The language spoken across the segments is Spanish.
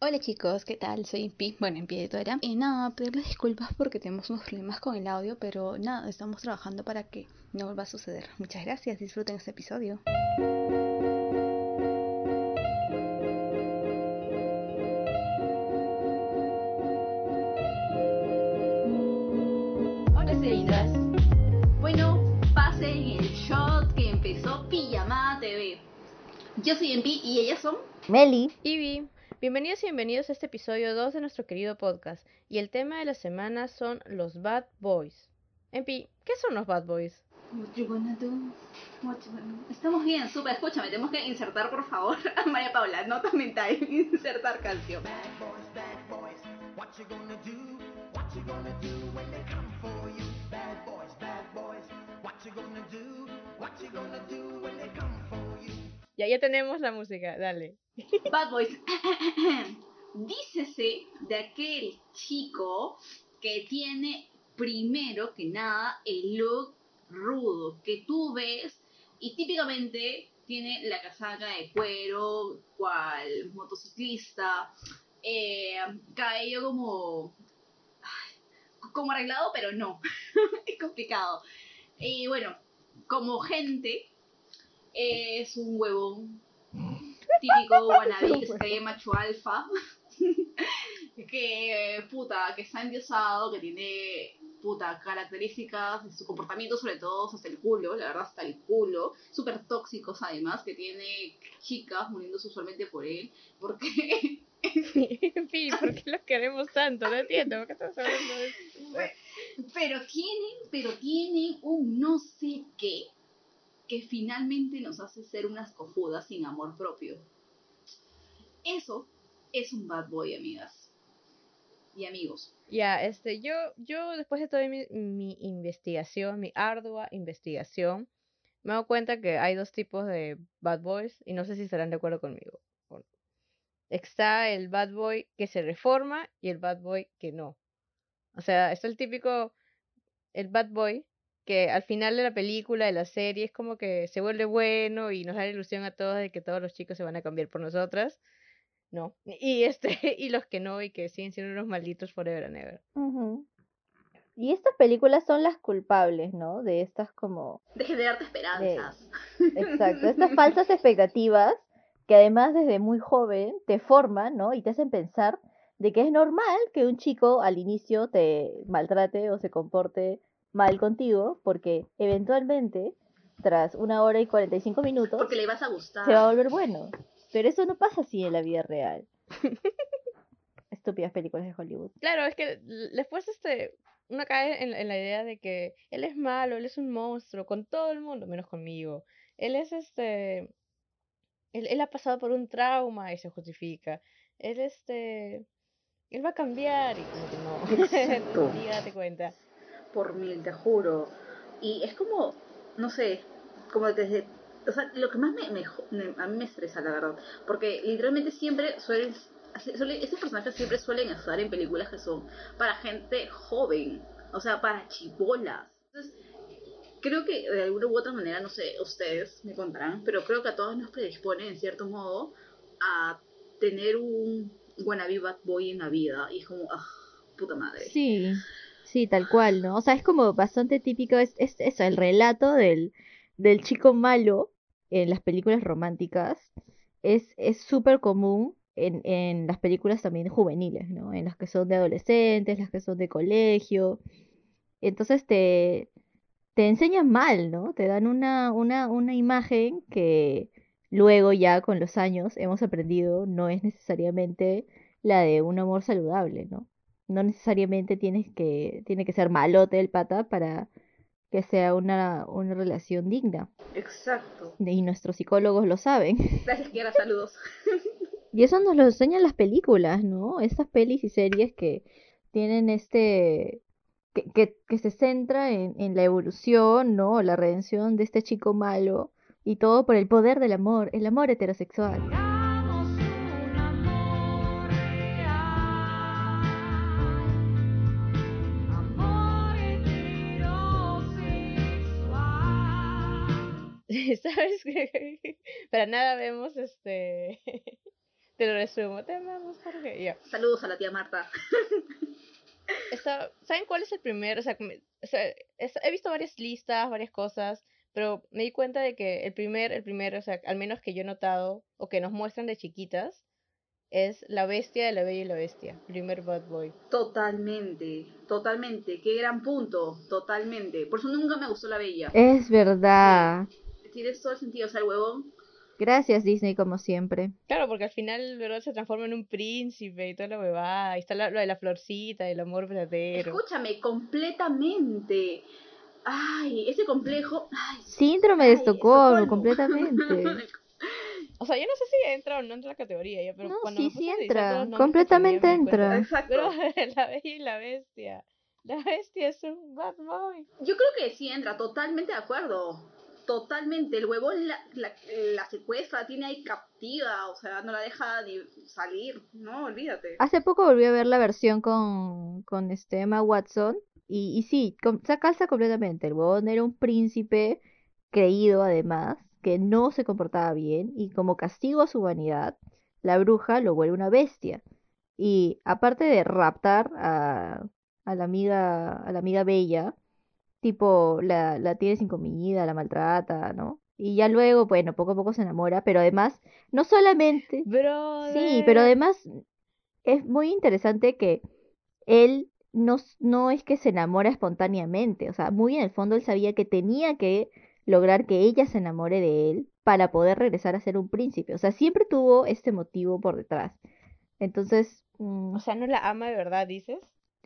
Hola chicos, ¿qué tal? Soy Impi, bueno, Impi Editora. Y nada, pedirles disculpas porque tenemos unos problemas con el audio, pero nada, estamos trabajando para que no vuelva a suceder. Muchas gracias, disfruten este episodio. Hola seguidas. Bueno, pasen el shot que empezó Pijamada TV. Yo soy Impi y ellas son... Meli. Ivy, bienvenidos y bienvenidos a este episodio 2 de nuestro querido podcast. Y el tema de la semana son los Bad Boys. Empi, ¿qué son los Bad Boys? What you gonna do? What you gonna do? Estamos bien, súper. Escúchame, tenemos que insertar, por favor, a María Paula, nota mental, insertar canción. Bad boys, bad boys, what you gonna do? What you gonna do when they come for you? Bad boys, bad boys, what you gonna do? What you gonna do when they come for you? Ya, ya tenemos la música, dale. Bad Boys. Dícese de aquel chico que tiene primero que nada el look rudo que tú ves y típicamente tiene la casaca de cuero, cual motociclista, eh, cabello como como arreglado, pero no, es complicado. Y bueno, como gente es un huevón típico wannabe que se cree macho alfa que puta que está endiosado que tiene puta características de su comportamiento sobre todo hasta el culo la verdad hasta el culo súper tóxicos además que tiene chicas muriéndose usualmente por él porque Empi, ¿por qué los queremos tanto? No entiendo, ¿por qué estás hablando de eso? pero tienen pero tienen un no sé qué que finalmente nos hace ser unas cojudas sin amor propio. Eso es un bad boy, amigas y amigos. Ya, este, yo, yo después de toda mi, mi investigación, mi ardua investigación, me dado cuenta que hay dos tipos de bad boys y no sé si estarán de acuerdo conmigo. Está el bad boy que se reforma y el bad boy que no. O sea, es el típico, el bad boy que al final de la película, de la serie, es como que se vuelve bueno y nos da la ilusión a todos de que todos los chicos se van a cambiar por nosotras. No. Y este, y los que no, y que siguen siendo unos malditos forever and ever. Y estas películas son las culpables, ¿no? De estas como... De darte esperanzas. Exacto, estas falsas expectativas que además desde muy joven te forman, ¿no? Y te hacen pensar de que es normal que un chico al inicio te maltrate o se comporte mal contigo, porque eventualmente, tras una hora y 45 minutos, Porque le vas a gustar. se va a volver bueno. Pero eso no pasa así en la vida real. Estúpidas películas de Hollywood. Claro, es que después este, uno cae en, en la idea de que él es malo, él es un monstruo, con todo el mundo, menos conmigo. Él es este, él, él ha pasado por un trauma y se justifica. Él este, él va a cambiar y como que no. Exacto. Ni date cuenta. Por mil, te juro. Y es como, no sé, como desde... O sea, lo que más me, me a mí me estresa, la verdad. Porque literalmente siempre suelen... suele- estos siempre suelen estar en películas que son para gente joven. O sea, para chibolas. Entonces, creo que de alguna u otra manera, no sé, ustedes me contarán, pero creo que a todos nos predispone, en cierto modo, a tener un wannabe bad boy en la vida. Y es como, ah, puta madre. Sí, sí, tal cual, ¿no? O sea, es como bastante típico, es, es eso, el relato del, del chico malo en las películas románticas es es súper común en, en las películas también juveniles, ¿no? En las que son de adolescentes, las que son de colegio. Entonces te, te enseñan mal, ¿no? Te dan una, una, una imagen que luego ya con los años hemos aprendido no es necesariamente la de un amor saludable, ¿no? No necesariamente tienes que, tiene que ser malote el pata para que sea una, una relación digna. Exacto. Y nuestros psicólogos lo saben. Gracias, Kiara, saludos. Y eso nos lo enseñan las películas, ¿no? Estas pelis y series que tienen este... que, que, que se centra en, en la evolución, ¿no? La redención de este chico malo. Y todo por el poder del amor, el amor heterosexual. ¿Sabes? Para nada vemos este Te lo resumo. Te amamos, Jorge. Ya. Saludos a la tía Marta. Esta- ¿Saben cuál es el primer? O sea, me- o sea, es- he visto varias listas, varias cosas, pero me di cuenta de que el primer, el primer, o sea, al menos que yo he notado o que nos muestran de chiquitas, es la bestia de la bella y la bestia, primer bad boy. Totalmente, totalmente. Qué gran punto, totalmente. Por eso nunca me gustó la bella. Es verdad. Tienes todo el sentido, o sea, el huevón. Gracias Disney como siempre. Claro, porque al final, ¿verdad? Se transforma en un príncipe y toda la huevada. Ahí está la- lo de la florcita, el amor verdadero. Escúchame, completamente. Ay, ese complejo. Ay, Síndrome de Ay, Estocolmo, Estocolmo. completamente. O sea, yo no sé si entra o no entra la categoría, ya, pero No, cuando sí, sí entra, completamente entra. Exacto. Pero la bella y la bestia. La bestia es un bad boy. Yo creo que sí entra, totalmente de acuerdo. Totalmente. El huevón la, secuestra, tiene ahí captiva, o sea, no la deja ni salir. No, olvídate. Hace poco volví a ver la versión con, con este Emma Watson y, y sí, com- se calza completamente. El huevón era un príncipe creído además, que no se comportaba bien y como castigo a su vanidad, la bruja lo vuelve una bestia. Y aparte de raptar a la amiga, a la amiga bella, tipo la, la tiene sin comida, la maltrata, ¿no? Y ya luego, bueno, poco a poco se enamora, pero además, no solamente... Bro. Sí, pero además es muy interesante que él no, no es que se enamora espontáneamente, o sea, muy en el fondo él sabía que tenía que lograr que ella se enamore de él para poder regresar a ser un príncipe, o sea, siempre tuvo este motivo por detrás. Entonces, mm, O sea, no la ama de verdad, dices.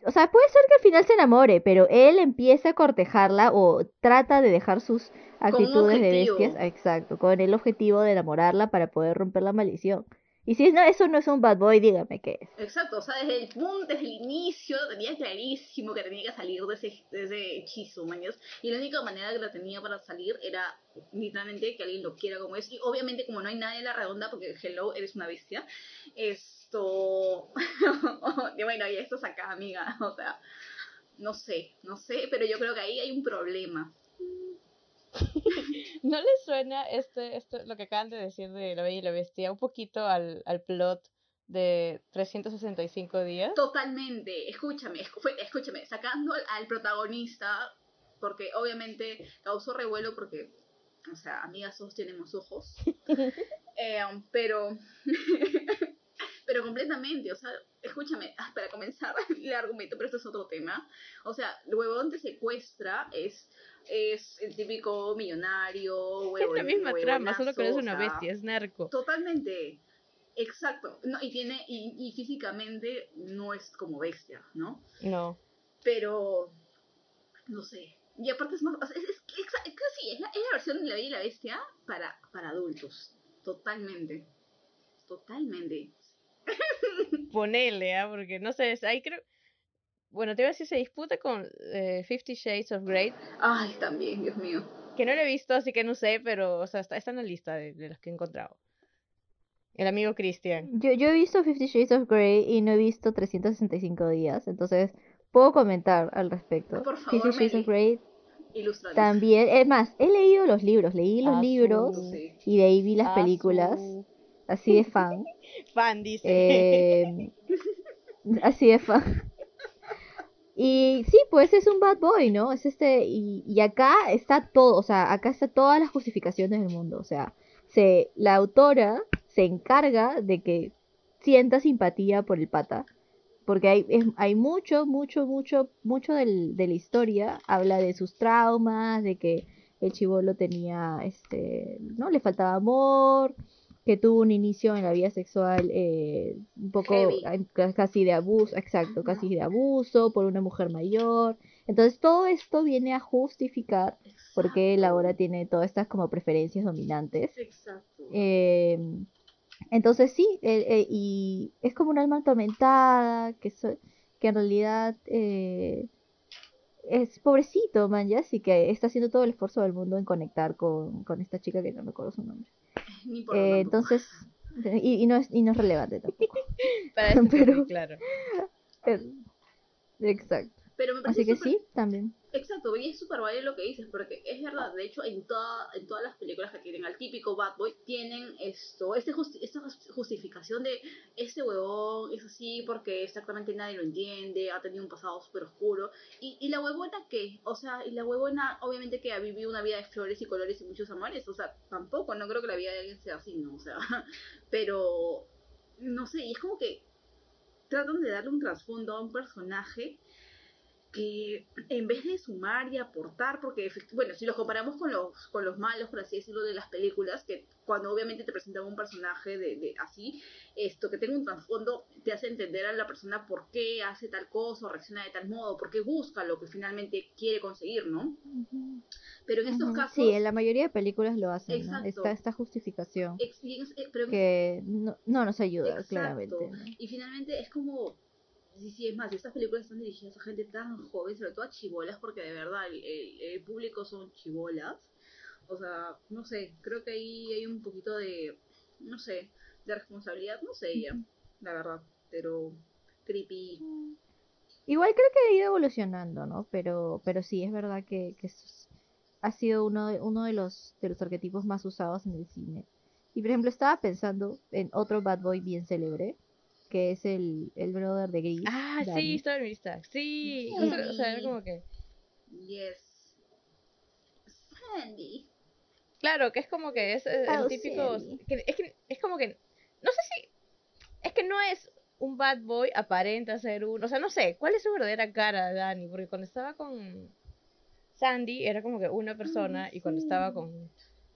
O sea, puede ser que al final se enamore, pero él empieza a cortejarla o trata de dejar sus actitudes de bestias, exacto, con el objetivo de enamorarla para poder romper la maldición. Y si eso no es un bad boy, dígame qué es. Exacto, o sea, desde el punto, desde el inicio, tenía clarísimo que tenía que salir de ese, de ese hechizo, mañas. Y la única manera que la tenía para salir era literalmente que alguien lo quiera como es. Y obviamente, como no hay nadie en la redonda, porque hello, eres una bestia, esto. y bueno, y esto es acá, amiga. O sea, no sé, no sé, pero yo creo que ahí hay un problema. ¿No les suena este, esto, lo que acaban de decir de La Bella y la Bestia un poquito al, al plot de 365 días? Totalmente, escúchame, escúchame, sacando al, al protagonista, porque obviamente causó revuelo porque, o sea, amigas, todos tenemos ojos, Eh, pero, pero completamente, o sea, escúchame, ah, para comenzar el argumento, pero esto es otro tema, o sea, el huevón te secuestra, es, es el típico millonario, Es huevón, la misma trama, solo que es una bestia, es narco. Totalmente. Exacto. No, y tiene, y, y físicamente no es como bestia, ¿no? No. Pero no sé. Y aparte es más, es, es, es es la, es la versión de la Bella y la Bestia para, para adultos. Totalmente. Totalmente. Ponele, ¿ah? Porque no sé, es- ahí creo... Bueno, te iba a decir, se disputa con eh, Fifty Shades of Grey, Ay, también, Dios mío. que no lo he visto, así que no sé, pero, o sea, está, está en la lista de, de los que he encontrado. El amigo Christian. Yo, yo he visto Fifty Shades of Grey y no he visto 365 días, entonces puedo comentar al respecto. Por favor, Fifty Shades of Grey Ilustranos. también, es más, he leído los libros, leí los Ah, libros Sí. y de ahí vi las Ah, películas, así de fan. Fan, dice. Eh, así de fan. Y sí, pues es un bad boy, ¿no? Es este, y, y acá está todo, o sea, acá está todas las justificaciones del mundo, o sea, se, la autora se encarga de que sienta simpatía por el pata, porque hay, es- hay mucho, mucho, mucho, mucho del, de la historia, habla de sus traumas, de que el chivolo tenía, este, ¿no? Le faltaba amor, que tuvo un inicio en la vida sexual eh, un poco Heavy. casi de abuso, exacto, casi de abuso por una mujer mayor. Entonces todo esto viene a justificar por qué él ahora tiene todas estas como preferencias dominantes. Exacto. Eh, entonces sí, eh, eh, y es como un alma atormentada, que, so- que en realidad eh, es pobrecito, man, ya, así que está haciendo todo el esfuerzo del mundo en conectar con, con esta chica que no recuerdo su nombre. Ni Eh, entonces, y, y no es, y no es relevante tampoco. Para este pero- claro. Exacto. Pero me parece Así que sí, también. Exacto, y es súper válido lo que dices, porque es verdad, de hecho, en, toda, en todas las películas que tienen al típico bad boy, tienen esto, este justi- esta jus- justificación de este huevón es así porque exactamente nadie lo entiende, ha tenido un pasado súper oscuro, y, y la huevona qué, o sea, y la huevona obviamente que ha vivido una vida de flores y colores y muchos amores, o sea, tampoco, no creo que la vida de alguien sea así, ¿no? O sea, pero, no sé, y es como que tratan de darle un trasfondo a un personaje que en vez de sumar y aportar, porque bueno, si los comparamos con los, con los malos, por así decirlo, de las películas, que cuando obviamente te presentan un personaje de, de así, esto que tenga un trasfondo, te hace entender a la persona por qué hace tal cosa o reacciona de tal modo, por qué busca lo que finalmente quiere conseguir, ¿no? Pero en estos casos... Sí, en la mayoría de películas lo hacen, ¿no? Exacto. Está esta justificación ex- y en- eh, pero que no, no nos ayuda, Exacto. claramente. ¿no? Y finalmente es como. Sí, sí, es más, estas películas están dirigidas a gente tan joven, sobre todo a chibolas, porque de verdad el, público son chibolas. O sea, no sé, creo que ahí hay un poquito de. No sé, de responsabilidad, no sé ya, la verdad, pero. Creepy. Igual creo que ha ido evolucionando, ¿no? Pero, pero sí, es verdad que, que ha sido uno de, uno de los, de los arquetipos más usados en el cine. Y por ejemplo, estaba pensando en otro bad boy bien célebre, que es el, el brother de Gris. Ah, Danny. sí, estaba en mi lista. Sí, Sí. o sea, era como que. Yes. Sandy. Claro, que es como que es eh, Oh, el típico. Que- es que es como que. No sé si. Es que no es un bad boy, aparenta ser un. O sea, no sé, ¿cuál es su verdadera cara, Dani? Porque cuando estaba con Sandy era como que una persona y cuando estaba con,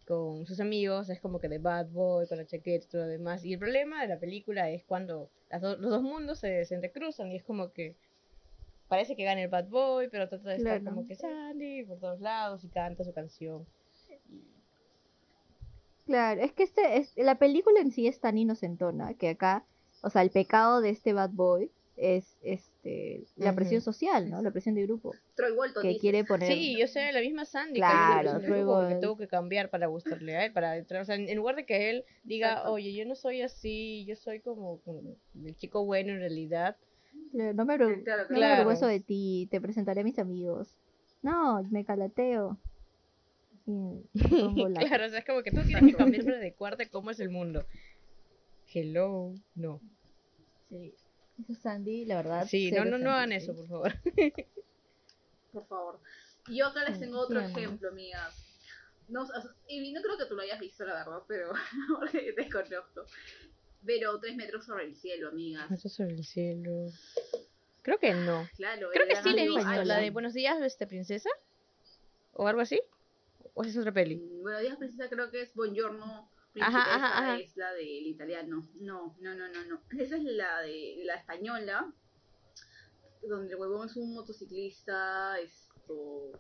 con sus amigos es como que de bad boy, con la chaqueta y todo lo demás. Y el problema de la película es cuando las do- los dos mundos se, se entrecruzan y es como que parece que gana el bad boy, pero trata de estar Claro. como que Sandy por todos lados y canta su canción. Claro, es que este es, la película en sí es tan inocentona que acá, o sea, el pecado de este bad boy es este la presión social, ¿no? La presión de grupo, Troy Walton. que quiere poner Sí, yo sé, la misma Sandy Claro, porque luego- tuvo que cambiar para gustarle a él, para entrar, o sea, en lugar de que él diga, Exacto. oye, yo no soy así, yo soy como, como el chico bueno en realidad. No me, Claro, no me avergüenzo de ti, te presentaré a mis amigos. No, me calateo. Claro, o sea, es como que tú tienes que cambiar para adecuarte a cómo es el mundo. Hello, no. Sí. Eso Sandy, la verdad. Sí, no, no, no hagan eso, por favor. Por favor. Y yo acá les tengo otro sí, ejemplo, amigas. No, y no creo que tú lo hayas visto, la verdad, pero porque te conozco. Pero tres metros sobre el cielo, amigas. Eso sobre el cielo. Creo que no. Claro, Creo que sí le he visto, la de Buenos días, este princesa. ¿O algo así? ¿O es otra peli? Mm, Bueno, Días Princesa creo que es Buongiorno Ajá, Principessa, ajá, ajá. es la del italiano. No, no, no, no, no. Esa es la de la española, donde el huevón es un motociclista, esto,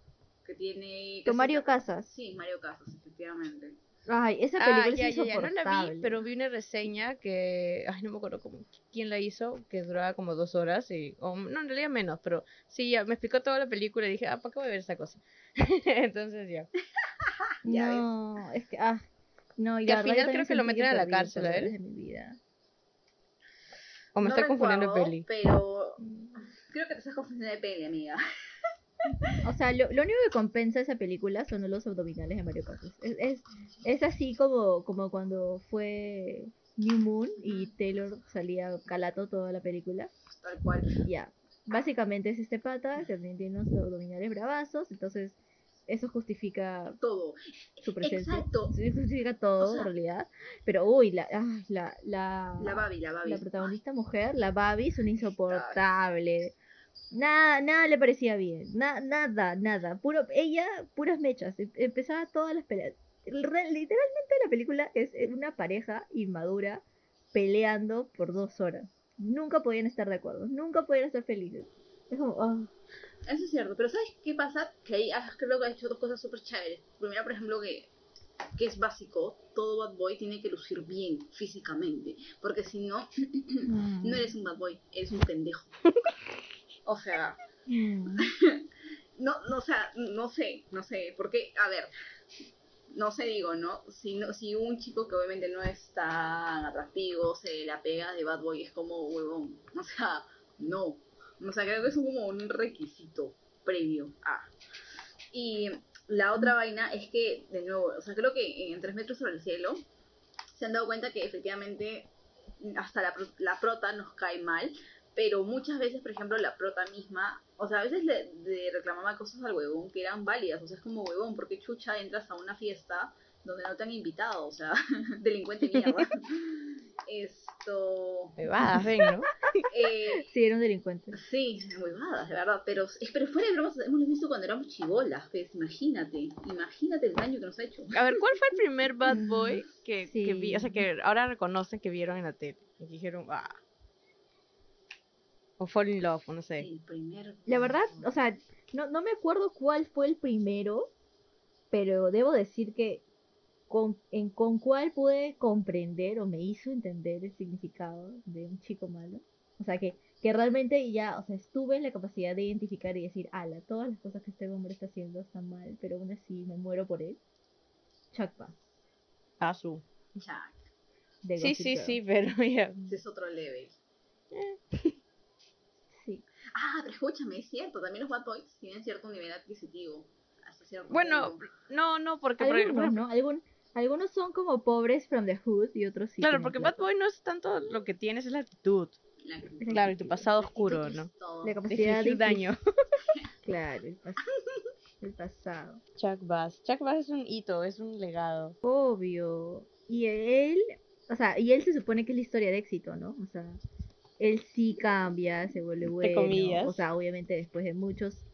que tiene... Con casi- Mario Casas. Sí, Mario Casas, efectivamente. Ay, esa película Ah, es ya, ya. No insoportable. la vi, pero vi una reseña que. Ay, no me acuerdo cómo, quién la hizo, que duraba como dos horas. y o, No, en realidad menos, pero sí, ya me explicó toda la película y dije, ah, ¿para qué voy a ver esa cosa? Entonces ya. Ya no, es que, ah, no, y al final creo que lo metieron a la cárcel, ¿a él? horas de mi vida. O me No estoy confundiendo de peli. Pero creo que te estás confundiendo de peli, amiga. O sea, lo, lo único que compensa esa película son los abdominales de Mario. Es, es, es así como, como cuando fue New Moon y Taylor salía calato toda la película. Tal cual. Ya. Básicamente es este pata que también tiene unos abdominales bravazos, entonces eso justifica Todo. su presencia. Exacto. Sí, justifica todo O sea- en realidad. Pero uy, la, la, la, La Babi, la Babi. la protagonista mujer, la Babi, es una insoportable. Nada, nada le parecía bien. Na- nada, nada. Puro, ella, puras mechas. Em- Empezaba todas las peleas. Literalmente la película es una pareja inmadura peleando por dos horas. Nunca podían estar de acuerdo. Nunca podían estar felices. Es como, ah, Eso es cierto, pero ¿sabes qué pasa? Que ahí ah, creo que ha hecho dos cosas súper chéveres. Primero, por ejemplo, que, que es básico, todo bad boy tiene que lucir bien físicamente, porque si no, no eres un bad boy, eres un pendejo. O sea, mm, no, no, o sea, no sé, no sé, porque, a ver, no sé, digo, ¿no? Si, no, si un chico que obviamente no es tan atractivo se la pega de bad boy, es como huevón, o sea, no. O sea, creo que es como un requisito previo a. Y la otra vaina es que, de nuevo, o sea, creo que en Tres metros sobre el cielo se han dado cuenta que efectivamente hasta la, la prota nos cae mal, pero muchas veces, por ejemplo, la prota misma, o sea, a veces le reclamaba cosas al huevón que eran válidas, o sea, es como huevón, porque chucha entras a una fiesta donde no te han invitado, o sea, delincuente mierda. Esto... Bebadas, ven, ¿no? Eh, Sí, era un delincuente. Sí, huevadas, de verdad, pero, pero fuera de bromas, hemos visto cuando éramos chivolas, pues, imagínate, imagínate el daño que nos ha hecho. A ver, ¿cuál fue el primer bad boy que, que vi? O sea, que ahora reconocen que vieron en la tele. Y que dijeron, ah. O Fall in Love, o no sé. El primer... La verdad, o sea, no, no me acuerdo cuál fue el primero, pero debo decir que con, en, con cuál pude comprender o me hizo entender el significado de un chico malo. O sea, que, que realmente ya, o sea, estuve en la capacidad de identificar y decir, ala, todas las cosas que este hombre está haciendo están mal, pero aún así me muero por él. Chuck Bass, Ah, su. Chuck, de Sí, sí, Girl. sí, pero ya. ese es otro level. Sí. Ah, pero escúchame, es cierto, también los bad boys tienen cierto nivel adquisitivo. Hasta cierto Bueno, no, no, porque. por ejemplo, ¿no? Algún- algunos son como pobres from the hood y otros sí. Claro, porque plata. Bad Boy no es tanto lo que tienes, es la actitud. La- Claro, y tu pasado la oscuro, actitud ¿no? todo. La capacidad de daño. Claro, el, pas- el pasado. Chuck Bass. Chuck Bass es un hito, es un legado. Obvio. Y él, o sea, y él se supone que es la historia de éxito, ¿no? O sea, él sí cambia, se vuelve bueno. comillas. O sea, obviamente después de muchos,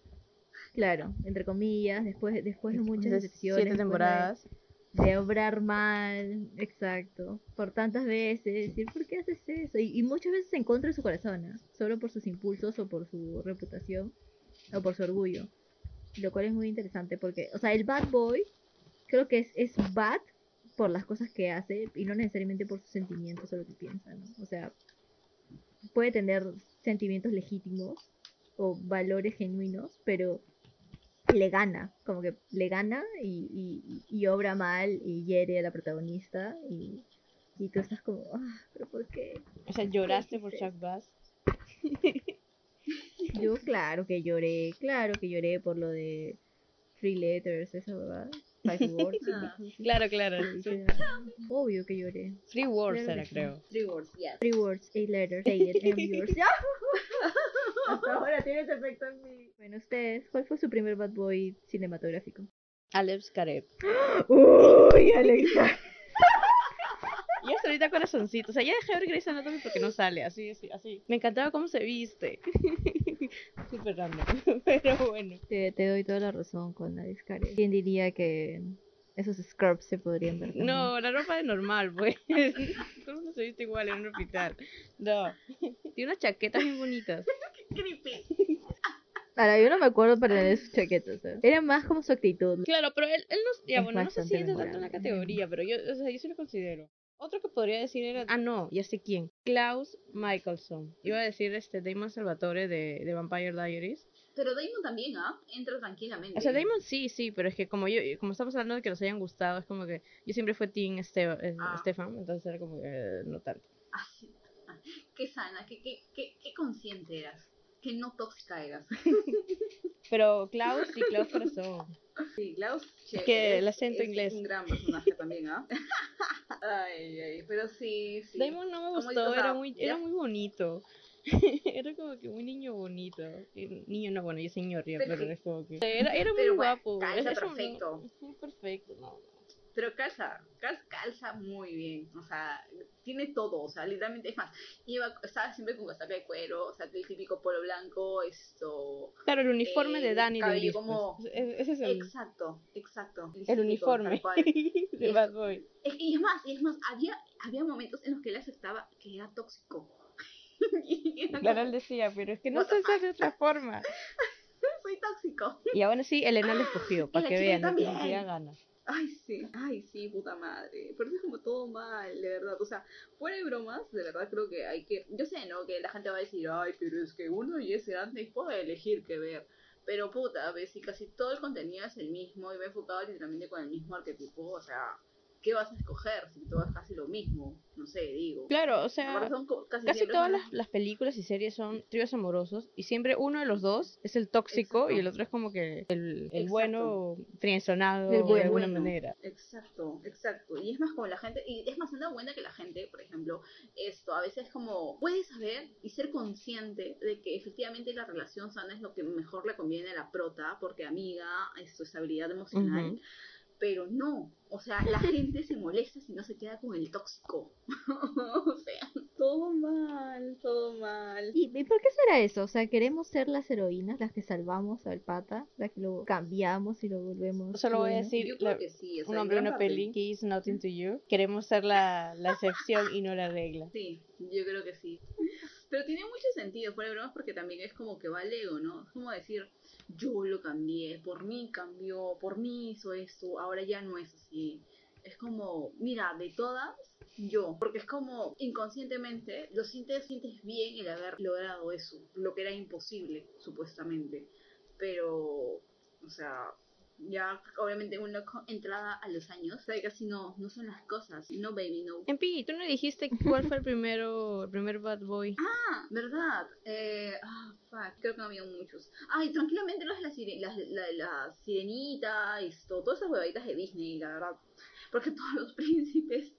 claro, entre comillas, después, después de muchas De decepciones. Siete de- temporadas. De, obrar mal, exacto, por tantas veces, decir, ¿por qué haces eso? Y, muchas veces en contra de su corazón, ¿ah? Solo por sus impulsos o por su reputación o por su orgullo. Lo cual es muy interesante porque, o sea, el bad boy creo que es, es bad por las cosas que hace y no necesariamente por sus sentimientos o lo que piensa, ¿no? O sea, puede tener sentimientos legítimos o valores genuinos, pero le gana, como que le gana y, y, y obra mal y hiere a la protagonista y, y tú estás como, ah, pero ¿por qué? O sea, lloraste por Chuck Bass. Yo claro que lloré, claro que lloré por lo de Free Letters, esa verdad. Five Words. Ah, Claro, claro. Sí, Obvio que lloré. Three Words Claro era, creo. Three words, yes. Three words, eight letters, say it, yours. Ahora tiene ese efecto en mí. Bueno, ustedes, ¿cuál fue su primer bad boy cinematográfico? Alex Careb. Uy, Alexa. Y hasta ahorita corazoncito. O sea, ya dejé de ver Grey's Anatomy porque no sale. Así, así, así. Me encantaba cómo se viste. Súper random. Pero bueno. Te, te doy toda la razón con Alex Care. ¿Quién diría que esos scrubs se podrían ver? también? No, la ropa de normal, pues. Todo el mundo se viste igual en un hospital. No. Tiene unas chaquetas bien bonitas. Creepy. Ahora, yo no me acuerdo para tener sus chaquetas. ¿eh? Era más como su actitud. Claro, pero él, él no. Ya, Es bueno, no sé si entra tanto en la categoría, pero yo, o sea, yo sí lo considero. Otro que podría decir era. Ah, no, ya sé quién. Klaus Michelson. Iba a decir este Damon Salvatore de, de Vampire Diaries. Pero Damon también, ¿ah? Entra tranquilamente. O sea, Damon sí, sí, pero es que como yo, como estamos hablando de que nos hayan gustado, es como que yo siempre fui Team Este- eh, Ah. Stefan, entonces era como que eh, no tanto. Ah, Qué sana, qué, qué, qué, qué consciente eras. Qué no tóxica eras. Pero Klaus, sí, Klaus Corazón. Sí, Klaus. che, que el acento es inglés. un gran personaje también, ¿ah? ay, ay, pero sí, sí. Damon no me gustó, dices, era muy, era muy bonito. era como que muy niño bonito. Eh, Niño no, bueno, yo señor ya, Pero pero sí. es como que... Era, era muy Pero bueno, guapo. calza eso no- perfecto. Ujú, perfecto, no, no. Pero calza, calza, calza muy bien. O sea, tiene todo. O sea, literalmente, es más, iba, estaba siempre con casaca de cuero. O sea, el típico polo blanco, esto. Claro, el uniforme de Eh, Danny de cabello como- Ese es el, Exacto, exacto. el uniforme de Es- Bad Boy. Es- y es más, y es más, había, había momentos en los que él aceptaba que era tóxico. Claro, él decía, pero es que no se hace de otra forma. soy tóxico. Y aún así, Elena le escogió, para que vean, no que también. Ay, sí, ay, sí, puta madre. Pero es como todo mal, de verdad. O sea, fuera de bromas, de verdad creo que hay que. Yo sé, ¿no? Que la gente va a decir, ay, pero es que uno y ese antes puede elegir qué ver. Pero puta, ves, si casi todo el contenido es el mismo y me enfocado literalmente con el mismo arquetipo, o sea, ¿qué vas a escoger? Si todo es casi lo mismo, no sé, digo. Claro, o sea, casi, todas las, las películas y series son tríos amorosos y siempre uno de los dos es el tóxico y el otro es como que el, bueno trienzonado El de alguna bueno. manera. Exacto, exacto. Y es más como la gente, y es más, se da cuenta que la gente, por ejemplo, esto, a veces como puede saber y ser consciente de que efectivamente la relación sana es lo que mejor le conviene a la prota, porque amiga, es su estabilidad emocional. Pero no, o sea, la gente se molesta si no se queda con el tóxico. o sea, todo mal, todo mal. ¿Y, y por qué será eso? O sea, queremos ser las heroínas, las que salvamos al pata, las que lo cambiamos y lo volvemos. Solo voy a bueno? decir, la- que sí, o sea, un hombre, una peli, He is nothing to you. Queremos ser la, la excepción y no la regla. Sí, yo creo que sí. Pero tiene mucho sentido, fuera de bromas, porque también es como que va al ego, ¿no? Es como decir, yo lo cambié, por mí cambió, por mí hizo esto, ahora ya no es así. Es como, mira, de todas, yo. Porque es como, inconscientemente, lo sientes, sientes bien el haber logrado eso, lo que era imposible, supuestamente. Pero, o sea, ya obviamente con entrada a los años, sabe que así no, no son las cosas. No, baby, no. En Pi, tú no dijiste cuál fue el primero, el primer bad boy. Ah, ¿verdad? Eh, ah, fuck, creo que no había muchos. Ay, tranquilamente los de la, sire- las- la, la sirenita y esto, todas esas huevaditas de Disney, la verdad. Porque todos los príncipes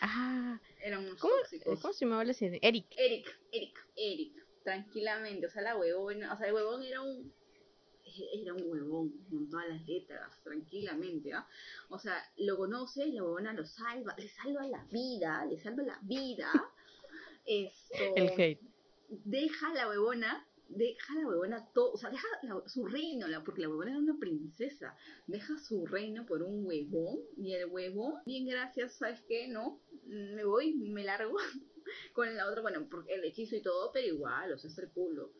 Ah, eran unos ¿cómo, tóxicos. ¿cómo se llamaba la serie? Eric. Eric, Eric, Eric, tranquilamente. O sea, la huevona, o sea, el huevón era un. Era un huevón con todas las letras, tranquilamente, ¿ah? O sea, lo conoce y la huevona lo salva, le salva la vida, le salva la vida. Esto. El hate. deja a la huevona, deja a la huevona todo, o sea, deja la- su reino, la, porque la huevona era una princesa, deja su reino por un huevón, y el huevón, bien gracias, ¿sabes qué? No, me voy, me largo, con la otra, bueno, porque el hechizo y todo, pero igual, o sea, es el culo.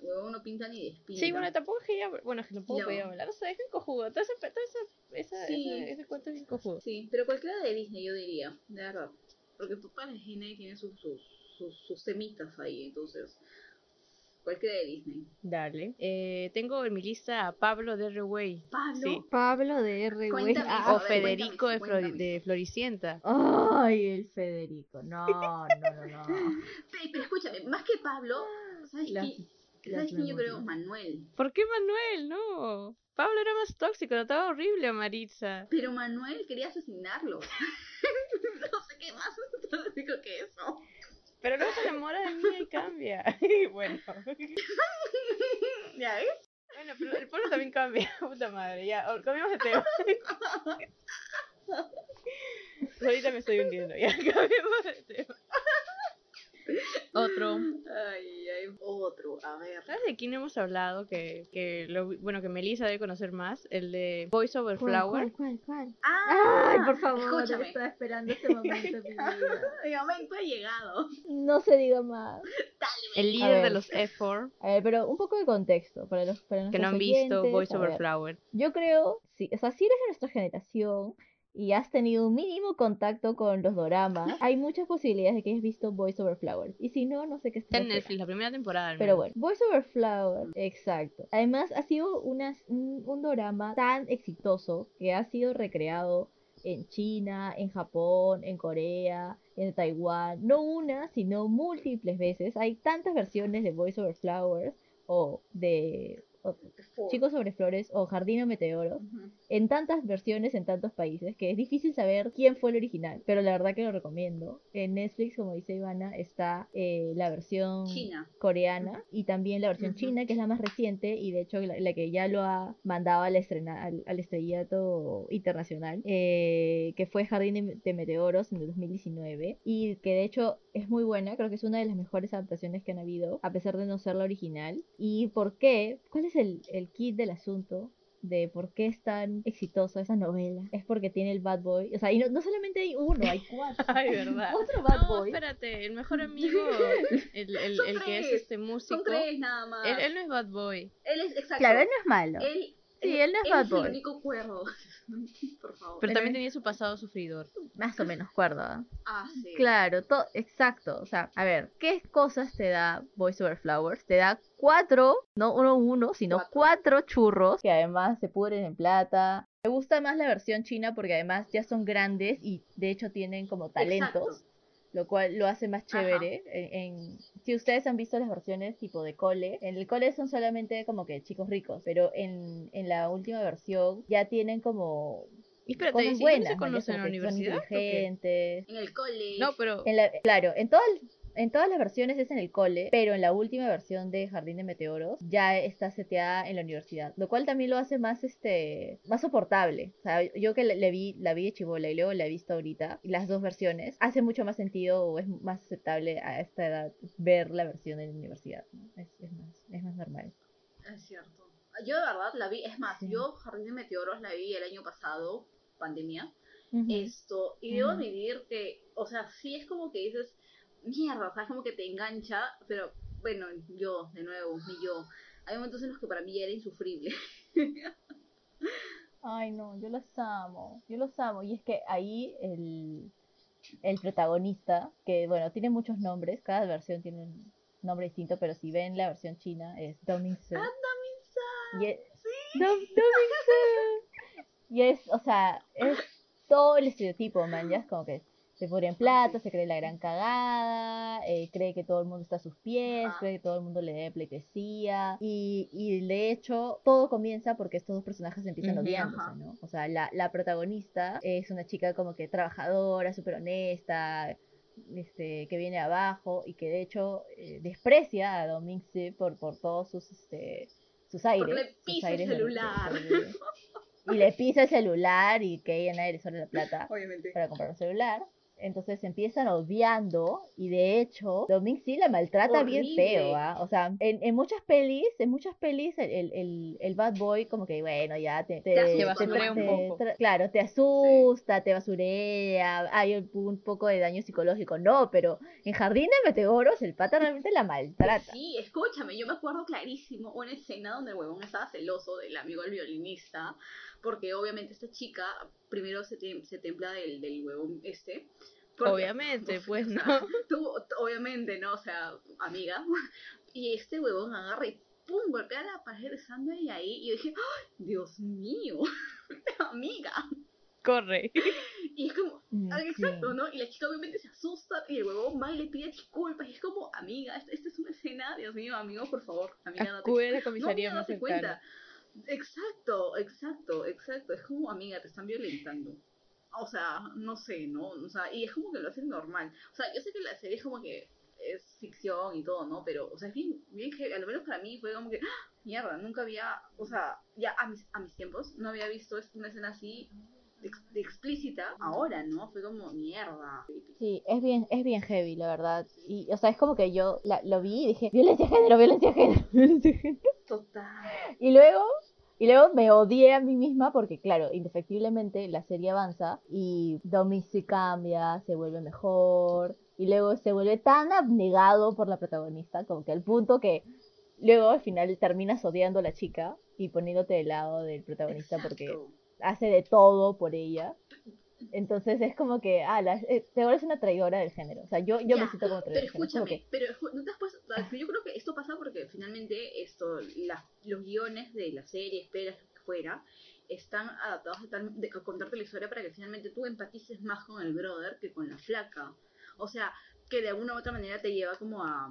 Huevón no pinta ni despinta. Sí, bueno, tampoco es que ella, bueno, es que tampoco No. podía hablar, o sea, es bien cojudo, todo ese, todo ese, esa, Sí. ese, ese cuento es bien cojudo. Sí, pero cualquiera de Disney, yo diría, de verdad. Porque toda la Disney tiene sus, sus, sus, sus temitas ahí, entonces, cualquiera de Disney. Dale. Eh, tengo en mi lista a Pablo de Reway. Pablo, Sí. Pablo de R. Ah, O ver, Federico de, cuéntame, Flori- cuéntame. de Floricienta. Ay, el Federico. No, no, no, no. Pe- Pero escúchame, más que Pablo, ¿sabes quién? ¿Sabes quién yo creo? Manuel. ¿Por qué Manuel? No. Pablo era más tóxico, trataba horrible a Maritza. Pero Manuel quería asesinarlo. no sé qué más tóxico que eso. Pero luego se enamora de mí y cambia. Y bueno. ¿Ya ves? Bueno, pero el pueblo también cambia. Puta madre, ya. Cambiamos de tema. Ahorita me estoy hundiendo. Ya, cambiamos de tema. Otro. Ay, ay, otro, a ver. ¿Sabes de quién hemos hablado? Que, que lo, bueno, que Melissa debe conocer más. El de Voice Over ¿Cuál, Flower. cuál, cuál, cuál? Ah, Ay, por favor, escúchame. estaba esperando este momento en mi momento ha llegado. No se diga más. Dale, El líder de los F4. A ver, pero un poco de contexto para los para Que no han visto Voice Over ver. Flower. Yo creo, sí, o sea, si eres de nuestra generación y has tenido un mínimo contacto con los doramas, hay muchas posibilidades de que hayas visto Voice Over Flowers. Y si no, no sé qué Está en Netflix, la primera temporada. Pero bueno, Voice Over Flower, exacto. Además, ha sido unas- un, un dorama tan exitoso que ha sido recreado en China, en Japón, en Corea, en Taiwán. No una, sino múltiples veces. Hay tantas versiones de Voice Over Flowers o de o Chicos sobre Flores o Jardín o Meteoros Ujú. en tantas versiones en tantos países que es difícil saber quién fue el original, pero la verdad que lo recomiendo. En Netflix, como dice Ivana, está eh, la versión China. coreana y también la versión china, que es la más reciente y de hecho la, la que ya lo ha mandado al, estrena, al, al estrellato internacional, eh, que fue Jardín de, de Meteoros en el 2019 y que de hecho es muy buena, creo que es una de las mejores adaptaciones que han habido, a pesar de no ser la original. ¿Y por qué? ¿Cuál es el, el kit del asunto? de por qué es tan exitosa esa novela. Es porque tiene el bad boy. O sea, y no, no solamente hay uno, hay cuatro. Ay, verdad. Otro bad no, boy. espérate, el mejor amigo, el, el, el que es este músico. Son tres nada más. Él, él no es bad boy. Él es, exacto. Claro, él no es malo. Él, Sí, él no es bad el único cuerdo. Por favor. Pero también es- tenía su pasado sufridor. Más o menos, cuerda. Ah, sí. Claro, to- exacto. O sea, a ver, ¿qué cosas te da Voice Over Flowers? Te da cuatro, no uno uno, sino Cuatro. cuatro churros que además se pudren en plata, Me gusta más la versión china porque además ya son grandes y de hecho tienen como talentos, Exacto. Lo cual lo hace más chévere. En, en- si ustedes han visto las versiones tipo de cole, en el cole son solamente como que chicos ricos, pero en, en la última versión ya tienen como Y espérate, cosas ¿y si buenas, no se conocen en la son universidad? qué? inteligentes. En el college. No, pero En la- claro, en todas, en todas las versiones es en el cole, pero en la última versión de Jardín de Meteoros ya está seteada en la universidad, lo cual también lo hace más este más soportable. O sea, yo que le, le vi la vi de chibola y luego la he visto ahorita, las dos versiones, hace mucho más sentido o es más aceptable a esta edad ver la versión en la universidad. ¿no? Es, es más, es más normal. Es cierto. Yo de verdad la vi, es más, Sí. yo Jardín de Meteoros la vi el año pasado, pandemia. Esto, y debo admitir que, o sea, sí es como que dices, mierda, o sea, es como que te engancha, pero bueno, yo, de nuevo, mi yo. Hay momentos en los que para mí era insufrible. Ay, no, yo los amo, yo los amo. Y es que ahí el, el protagonista, que bueno, tiene muchos nombres, cada versión tiene un nombre distinto, pero si ven la versión china es Domingse. Y es, Dom- Domingse. Y es, o sea, es todo el estereotipo, man, ya es como que se pone en plata, se cree la gran cagada, eh, cree que todo el mundo está a sus pies, cree que todo el mundo le debe pleitesía, y, y de hecho todo comienza porque estos dos personajes empiezan Ujú. odiándose, Ajá. ¿no? O sea, la, la protagonista es una chica como que trabajadora, súper honesta, este, que viene abajo y que de hecho eh, desprecia a Domingse por, por todos sus, este, sus aires. le sus pisa el celular. de- y le pisa el celular y que ella nadie le sobra la plata Obviamente. para comprar un celular. Entonces se empiezan odiando y de hecho Dominic sí la maltrata bien feo, ¿ah? O sea, en, en muchas pelis, en muchas pelis el, el, el, el bad boy como que bueno, ya te, te, Te un poco. claro, te asusta, te basurea, hay un, un poco de daño psicológico, no, pero en Jardín de Meteoros el pata realmente la maltrata. Sí, escúchame, yo me acuerdo clarísimo una escena donde el huevón estaba celoso del amigo del violinista, porque obviamente esta chica primero se, tem- se templa del, del huevón este. porque- obviamente, pues o no. tú, obviamente, ¿no? O sea, amiga. Y este huevón agarra y pum, golpea la pared estando ella ahí. Y yo dije, ¡ay, Dios mío! amiga. Corre. Y es como. Exacto, ¿no? Y la chica obviamente se asusta y el huevón va y le pide disculpas. Y es como, amiga, esta, esta es una escena, Dios mío, amigo, por favor, amiga, la no, comisaría amiga, más date cercana. cuenta. Exacto, exacto, exacto. Es como, amiga, te están violentando. O sea, no sé, ¿no? O sea, y es como que lo hacen normal. O sea, yo sé que la serie es como que es ficción y todo, ¿no? Pero, o sea, es bien, bien que, al menos para mí fue como que, ¡ah! mierda, nunca había, o sea, ya a mis, a mis tiempos, no había visto una escena así de, ex- explícita. Ahora, ¿no? Fue como, mierda. Sí, es bien, es bien heavy, la verdad. Y, o sea, es como que yo la- lo vi y dije, violencia de género, violencia de género, violencia de género. Total. Y luego, y luego me odié a mí misma porque, claro, indefectiblemente la serie avanza y Domi se cambia, se vuelve mejor y luego se vuelve tan abnegado por la protagonista, como que al punto que luego al final terminas odiando a la chica y poniéndote del lado del protagonista porque hace de todo por ella. Entonces es como que, ah, la, eh, te vuelves una traidora del género. O sea, yo, yo me Ya, siento como traidora Pero escúchame, pero ¿no te has puesto- yo creo que esto pasa porque finalmente esto, la- los guiones de la serie, esperas que fuera, están adaptados a, tal- de- a contarte la historia para que finalmente tú empatices más con el brother que con la flaca. O sea, que de alguna u otra manera te lleva como a,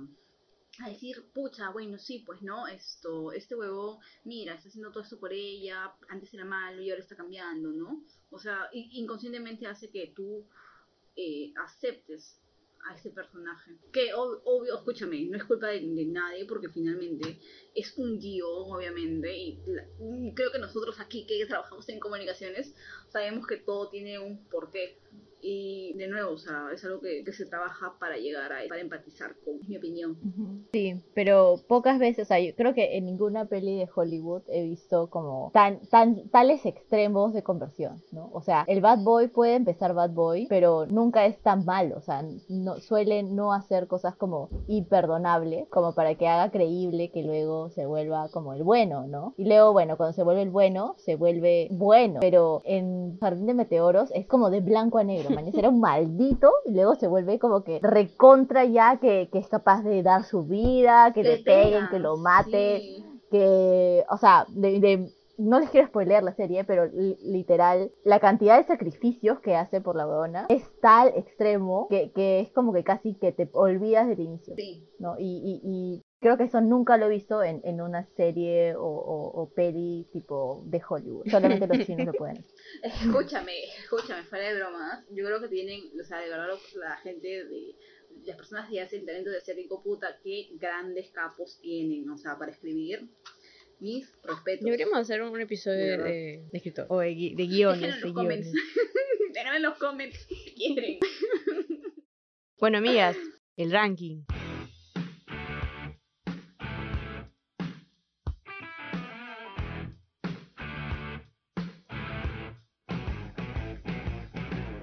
a decir, pucha, bueno, sí, pues no, esto, este huevo, mira, está haciendo todo esto por ella, antes era malo y ahora está cambiando, ¿no? O sea, inconscientemente hace que tú eh, aceptes a ese personaje. Que ob- obvio, escúchame, no es culpa de, nadie porque finalmente es un guion, obviamente, y creo que nosotros aquí que trabajamos en comunicaciones sabemos que todo tiene un porqué. Y de nuevo, o sea, es algo que, que se trabaja para llegar a, para empatizar con, es mi opinión. Sí, pero pocas veces, o sea, yo creo que en ninguna peli de Hollywood he visto como tan, tan, tales extremos de conversión, ¿no? O sea, el bad boy puede empezar bad boy, pero nunca es tan malo, o sea, no, suele no hacer cosas como imperdonables, como para que haga creíble que luego se vuelva como el bueno, ¿no? Y luego, bueno, cuando se vuelve el bueno, se vuelve bueno, pero en Jardín de Meteoros es como de blanco a negro, era un maldito y luego se vuelve como que recontra ya que, que es capaz de dar su vida, que le peguen, que lo mate, sí. que, o sea, de, de no les quiero spoilear la serie, pero li- literal, la cantidad de sacrificios que hace por la huevona es tal extremo que, que es como que casi que te olvidas del inicio, Sí. ¿no? Y, y, y creo que eso nunca lo he visto en, en una serie o, o, o peli tipo de Hollywood. Solamente los chinos lo pueden. Escúchame, escúchame, fuera de bromas. Yo creo que tienen, o sea, de verdad la gente de las personas que hacen talento de ser rico puta, qué grandes capos tienen, o sea, para escribir. Mis respetos. Deberíamos hacer un episodio De escritor. O de, gui- de guiones. en De los comments. guiones. En los comments si quieren. Bueno, amigas, el ranking.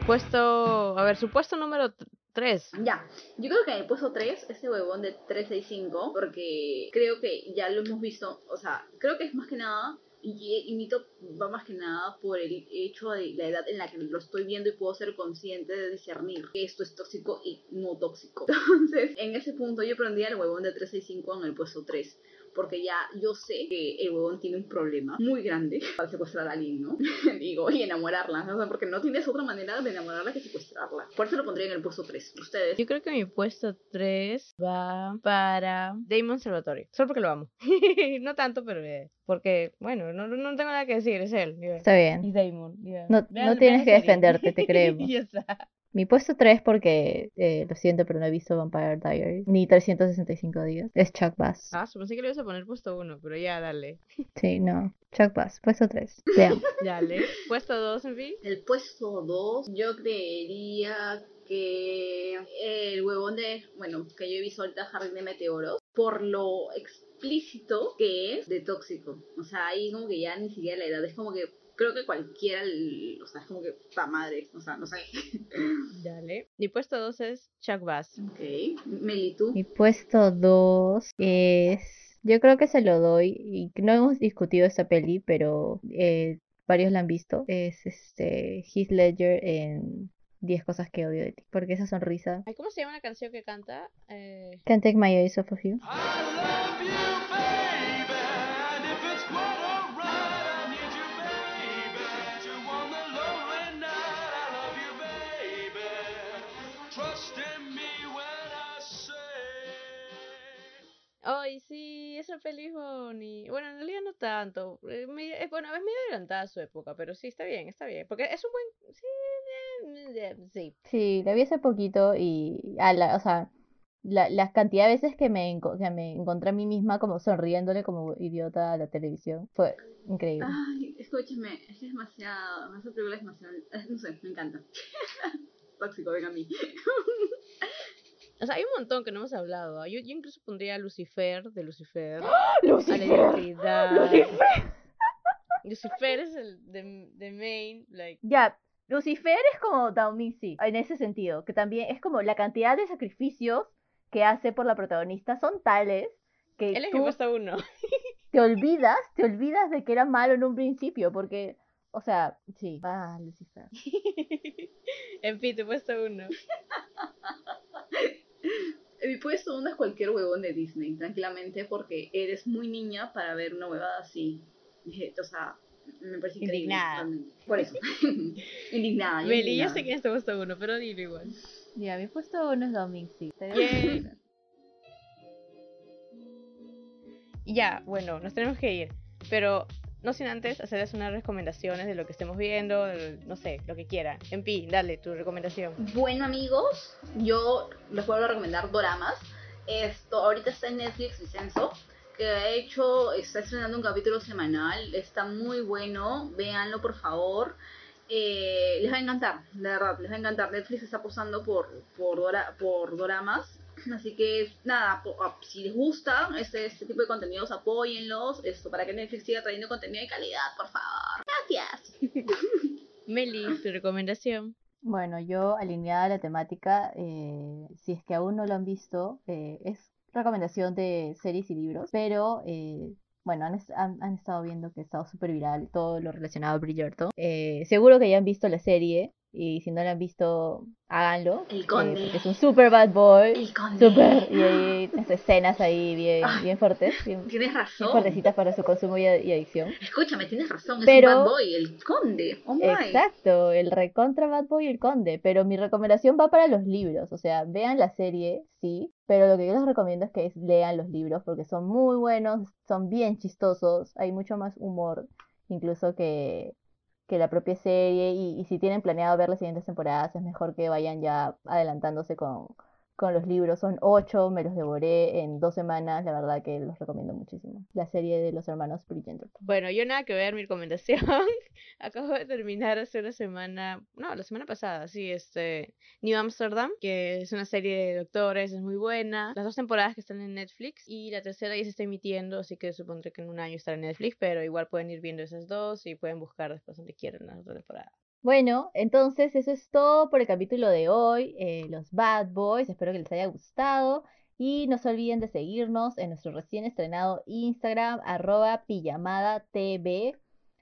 Puesto, a ver, su puesto número 3. Ya, yo creo que en el puesto 3, ese huevón de 365, porque creo que ya lo hemos visto, o sea, creo que es más que nada, y, y mi top va más que nada por el hecho de la edad en la que lo estoy viendo y puedo ser consciente de discernir que esto es tóxico y no tóxico. Entonces, en ese punto yo pondría el huevón de 365 en el puesto 3. Porque ya yo sé que el huevón tiene un problema muy grande para secuestrar a alguien, ¿no? Digo, y enamorarla, ¿no? O sea, porque no tienes otra manera de enamorarla que secuestrarla. Por eso lo pondría en el puesto 3. Ustedes. Yo creo que mi puesto 3 va para Damon Salvatore. Solo porque lo amo. no tanto, pero eh, porque, bueno, no, no tengo nada que decir, es él. Está bien. Y Damon. ya. No- Vean- no tienes que defenderte, te creemos. Ya está. Mi puesto 3 porque, eh, lo siento, pero no he visto Vampire Diaries. Ni 365 días. Es Chuck Bass. Ah, pensé que le ibas a poner puesto 1, pero ya, dale. Sí, no. Chuck Bass. Puesto 3. Vean. Dale. Puesto 2, en fin. El puesto 2, yo creería que el huevón de, bueno, que yo he visto ahorita Jardín de Meteoros, por lo explícito que es de tóxico. O sea, ahí como que ya ni siquiera la edad, es como que creo que cualquiera, o sea, es como que pa madre, o sea, no sé. Dale. Mi puesto 2 es Chuck Bass. Ok, Meli, tú. Mi puesto 2 es... Yo creo que se lo doy. Y no hemos discutido esta peli, pero eh, varios la han visto. Es este Heath Ledger en 10 cosas que odio de ti. Porque esa sonrisa... Ay, ¿Cómo se llama la canción que canta? Eh, Can't take my eyes off of you. I love you, baby, Ay, sí, esa peli es boni- Bueno, en realidad no tanto. Eh, es, bueno, es medio adelantada a su época, pero sí, está bien, está bien. Porque es un buen... Sí, eh, eh, sí. Sí, la vi hace poquito y... a la- o sea, la, la cantidad de veces que me, que me encontré a mí misma como sonriéndole como idiota a la televisión fue increíble. Ay, escúchame, es que es demasiado, esa película es demasiado, eh, no sé, me encanta. Tóxico, venga a mí. O sea, hay un montón que no hemos hablado. ¿ah? Yo, yo incluso pondría a Lucifer, de Lucifer. ¡Lucifer! ¡Lucifer! Lucifer es el de, de main, like... Ya, Lucifer es como sí, en ese sentido, que también es como la cantidad de sacrificios que hace por la protagonista son tales que Él es tú uno. te olvidas, te olvidas de que era malo en un principio, porque, o sea, sí, ah, Lucifer. en fin, tu puesto uno. Mi puesto uno es cualquier huevón de Disney, tranquilamente, porque eres muy niña para ver una huevada así. O sea, me parece increíble. Indignada. Por eso. indignada. yo Meli, yo sé quién es tu puesto uno, pero dilo igual. Ya, mi puesto uno es Downing sí. Ya, bueno, nos tenemos que ir. Pero no sin antes hacerles unas recomendaciones de lo que estemos viendo, no sé, lo que quieran. En fin, dale tu recomendación. Bueno, amigos, yo les puedo recomendar doramas. Esto ahorita está en Netflix Vicenzo, que ha hecho, está estrenando un capítulo semanal. Está muy bueno, véanlo por favor. Eh, les va a encantar, de verdad, les va a encantar. Netflix está apostando por, por, dora- por doramas. Así que nada, po- ah, si les gusta este, este tipo de contenidos, apóyenlos. Esto para que Netflix siga trayendo contenido de calidad, por favor. Gracias. Meli, tu recomendación. Bueno, yo alineada a la temática, eh, si es que aún no lo han visto, eh, es recomendación de series y libros, pero eh, bueno, han, han- han estado viendo que ha estado súper viral todo lo relacionado a Bridgerton. Eh, seguro que ya han visto la serie, Y si no lo han visto, háganlo. El eh, conde. porque es un super bad boy. El conde. Super. Y hay unas escenas ahí bien, Ah. bien fuertes. Bien, Tienes bien razón. fuertecitas para su consumo y, y adicción. Escúchame, tienes razón. Es un bad boy, el conde. Oh my. Exacto, el recontra Bad Boy y el Conde. Pero mi recomendación va para los libros. O sea, vean la serie, sí. Pero lo que yo les recomiendo es que lean los libros porque son muy buenos, son bien chistosos. Hay mucho más humor, incluso que, que la propia serie. Y, y si tienen planeado ver las siguientes temporadas, es mejor que vayan ya adelantándose con, con los libros. Son ocho, me los devoré en dos semanas. La verdad que los recomiendo muchísimo. La serie de los hermanos Bridgerton. Bueno, yo nada que ver mi recomendación. Acabo de terminar hace una semana, no, la semana pasada, sí, este, New Amsterdam, que es una serie de doctores, es muy buena. Las dos temporadas que están en Netflix y la tercera ya se está emitiendo, así que supondré que en un año estará en Netflix, pero igual pueden ir viendo esas dos y pueden buscar después donde quieran la otra temporada. Bueno, entonces eso es todo por el capítulo de hoy, eh, los Bad Boys. Espero que les haya gustado. Y no se olviden de seguirnos en nuestro recién estrenado Instagram, arroba pijamada TV.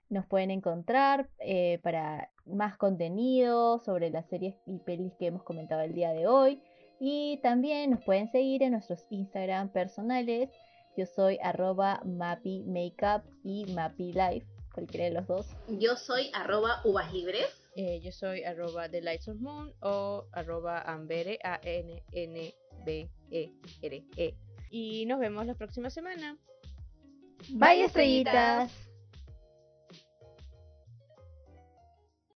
Nos pueden encontrar eh, para más contenido sobre las series y pelis que hemos comentado el día de hoy. Y también nos pueden seguir en nuestros Instagram personales. Yo soy arroba Mappy Makeup y Mappy Life, cualquiera de los dos. Yo soy arroba uvas libres. Eh, yo soy arroba The Lights of Moon o arroba Ambere, A-N-N-B-E-R-E. Y nos vemos la próxima semana. Bye, estrellitas.